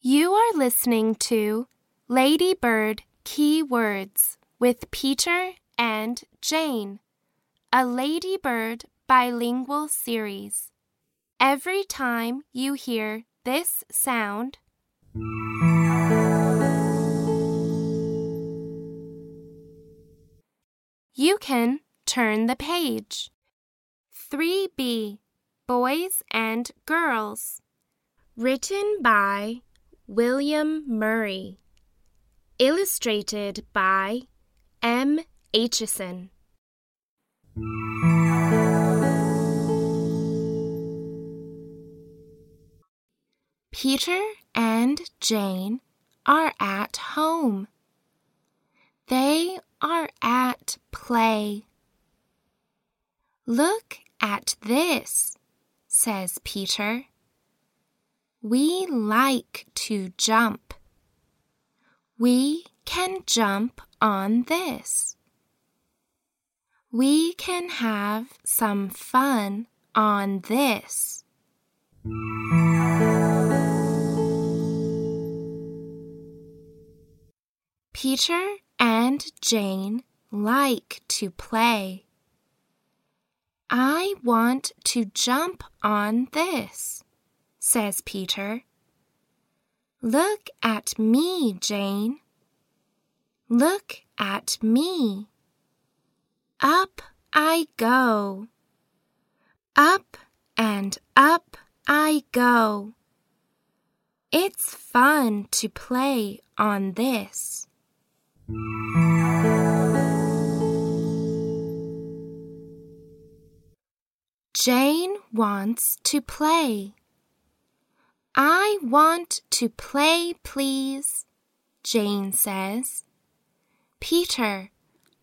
You are listening to Ladybird Key Words with Peter and Jane, a Ladybird bilingual series. Every time you hear this sound, you can turn the page. 3B Boys and Girls. Written by William Murray. Illustrated by M. Aitchison. Peter and Jane are at home. They are at play. Look at this, says Peter. We like to jump. We can jump on this. We can have some fun on this. Peter and Jane like to play. I want to jump on this, says Peter. Look at me, Jane. Look at me. Up I go. Up and up I go. It's fun to play on this. Jane wants to play. I want to play, please, Jane says. Peter,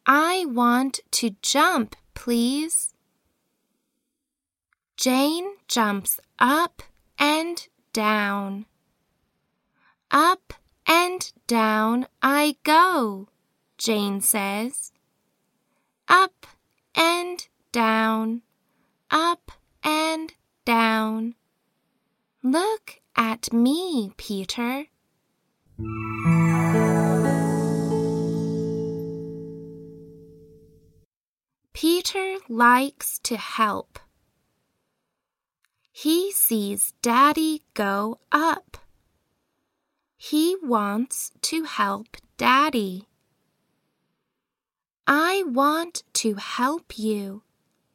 I want to jump, please. Jane jumps up and down. Up and down I go, Jane says. Up and down, up and down. Look at me, Peter. Peter likes to help. He sees Daddy go up. He wants to help Daddy. I want to help you,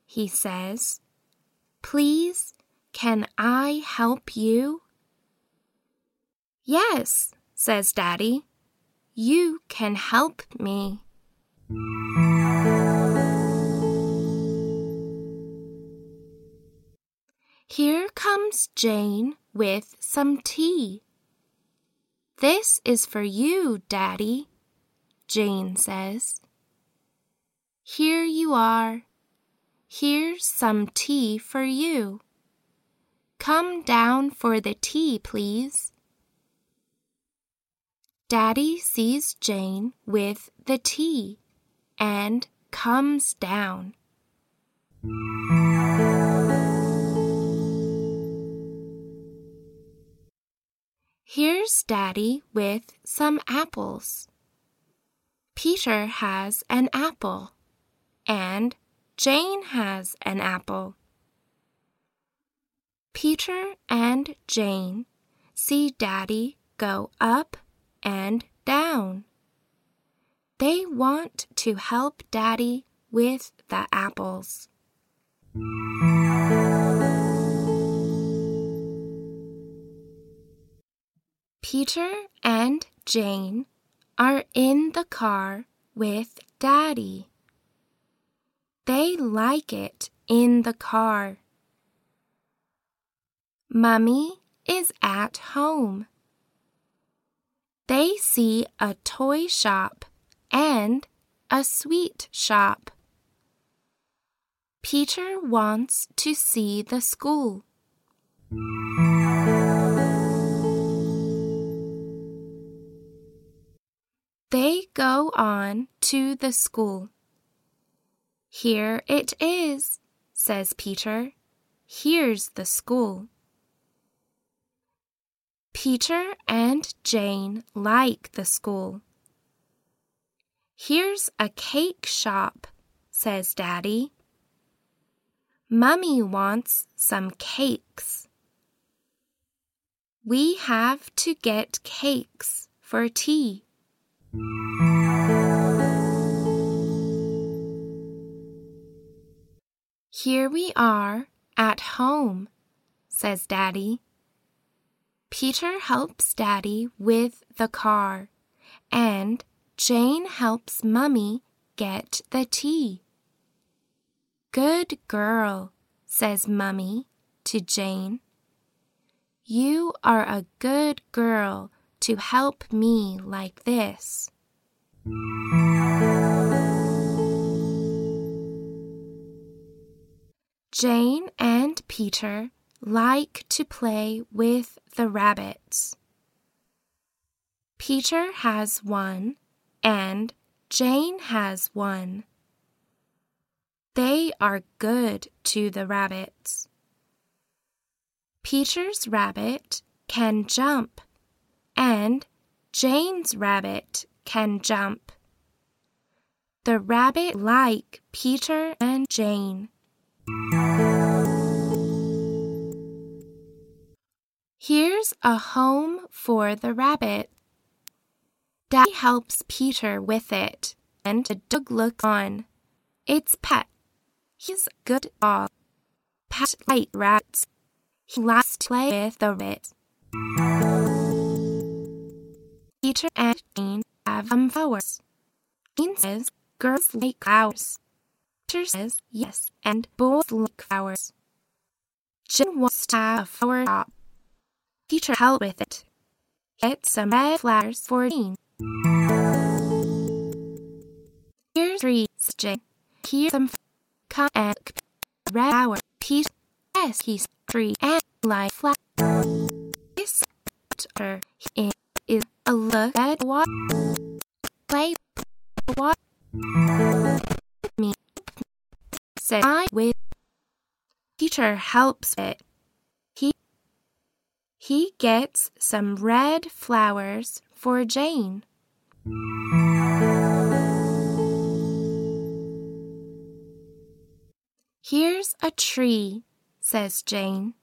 he says. Please, can I help you? Yes, says Daddy. You can help me. Here comes Jane with some tea. This is for you, Daddy, Jane says. Here you are. Here's some tea for you. Come down for the tea, please. Daddy sees Jane with the tea and comes down. Here's Daddy with some apples. Peter has an apple, and Jane has an apple. Peter and Jane see Daddy go up and down. They want to help Daddy with the apples. Peter and Jane are in the car with Daddy. They like it in the car. Mummy is at home. They see a toy shop and a sweet shop. Peter wants to see the school. They go on to the school. Here it is, says Peter. Here's the school. Peter and Jane like the school. Here's a cake shop, says Daddy. Mummy wants some cakes. We have to get cakes for tea. Here we are at home, says Daddy. Peter helps Daddy with the car, and Jane helps Mummy get the tea. Good girl, says Mummy to Jane. You are a good girl to help me like this. Jane and Peter like to play with the rabbits. Peter has one and Jane has one. They are good to the rabbits. Peter's rabbit can jump and Jane's rabbit can jump. The rabbit like Peter and Jane. Here's a home for the rabbit. Daddy helps Peter with it, and the dog looks on. It's Pat. He's a good dog. Pat likes rats. He likes to play with the rabbit. Peter and Jane have some flowers. Jane says girls like flowers. Peter says yes, and boys like flowers. Jane wants to have a flower shop. Peter help with it. Get some red flowers for Jane. Here's three, Jane. Here's some come and red flower. Peter, yes, he's three and like flower. This water is a look at what play what me said I with Peter helps it. He gets some red flowers for Jane. Here's a tree, says Jane,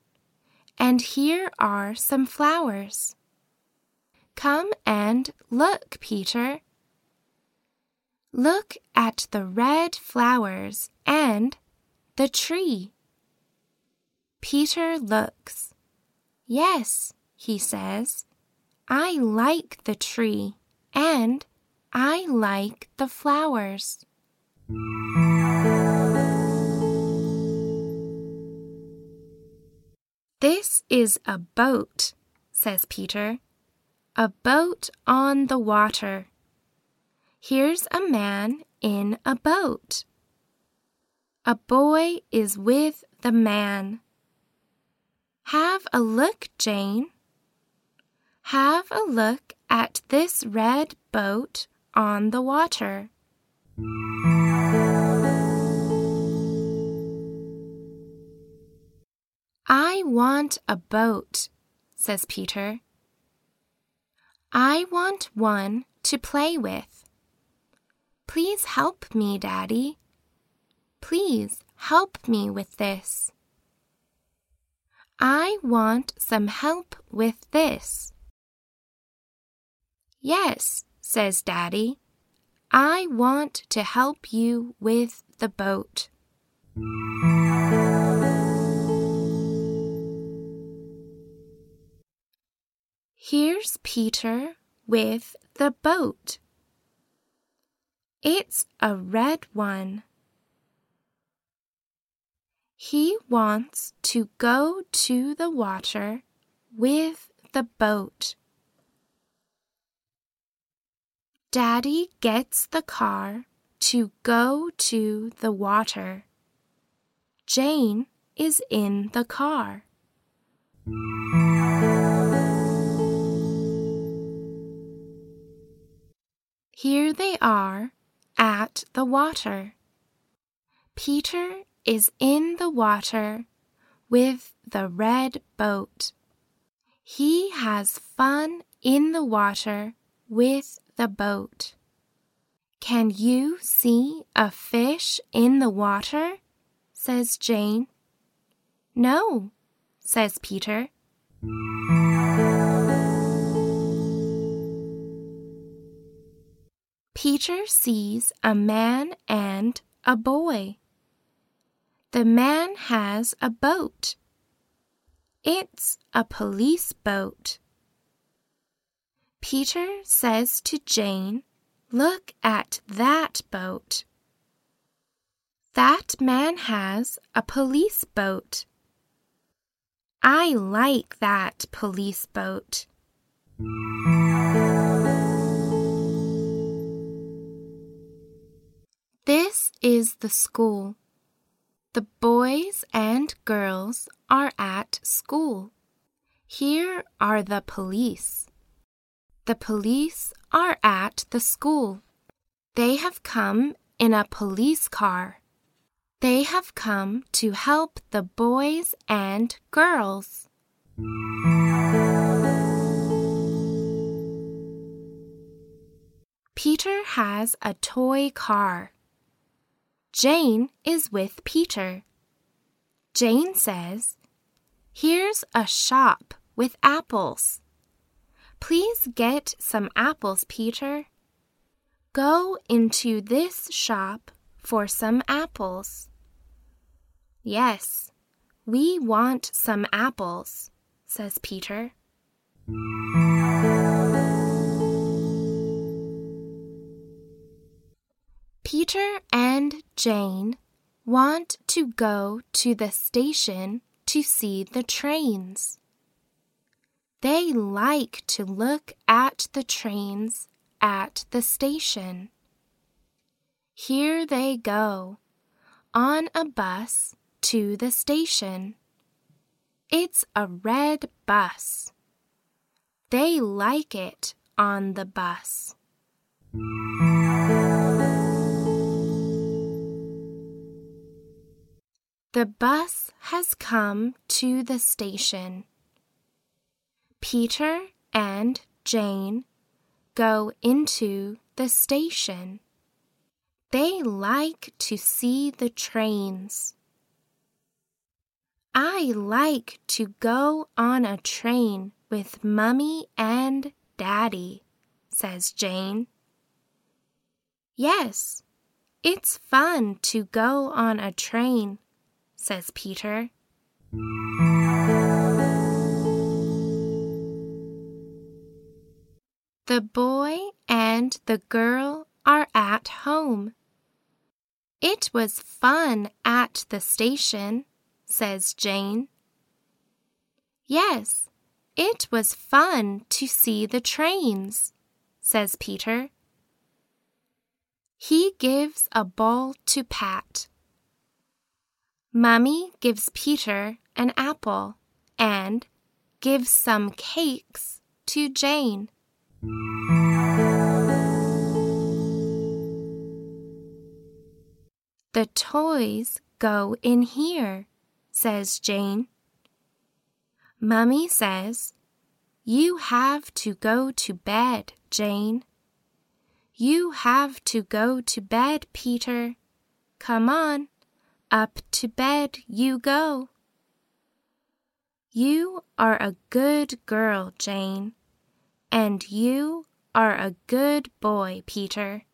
and here are some flowers. Come and look, Peter. Look at the red flowers and the tree. Peter looks. Yes, he says, I like the tree and I like the flowers. This is a boat, says Peter. A boat on the water. Here's a man in a boat. A boy is with the man. Have a look, Jane. Have a look at this red boat on the water. I want a boat, says Peter. I want one to play with. Please help me, Daddy. Please help me with this. I want some help with this. Yes, says Daddy. I want to help you with the boat. Here's Peter with the boat. It's a red one. He wants to go to the water with the boat. Daddy gets the car to go to the water. Jane is in the car. Here they are at the water. Peter is in the water with the red boat. He has fun in the water with the boat. Can you see a fish in the water? says Jane. No, says Peter. Peter sees a man and a boy. The man has a boat. It's a police boat. Peter says to Jane, Look at that boat. That man has a police boat. I like that police boat. This is the school. The boys and girls are at school. Here are the police. The police are at the school. They have come in a police car. They have come to help the boys and girls. Peter has a toy car. Jane is with Peter. Jane says, Here's a shop with apples. Please get some apples, Peter. Go into this shop for some apples. Yes, we want some apples, says Peter. Peter and Jane want to go to the station to see the trains. They like to look at the trains at the station. Here they go, on a bus to the station. It's a red bus. They like it on the bus. The bus has come to the station. Peter and Jane go into the station. They like to see the trains. I like to go on a train with Mummy and Daddy, says Jane. Yes, it's fun to go on a train, says Peter. The boy and the girl are at home. It was fun at the station, says Jane. Yes, it was fun to see the trains, says Peter. He gives a ball to Pat. Mummy gives Peter an apple and gives some cakes to Jane. The toys go in here, says Jane. Mummy says, You have to go to bed, Jane. You have to go to bed, Peter. Come on, up to bed you go. You are a good girl, Jane, and you are a good boy, Peter.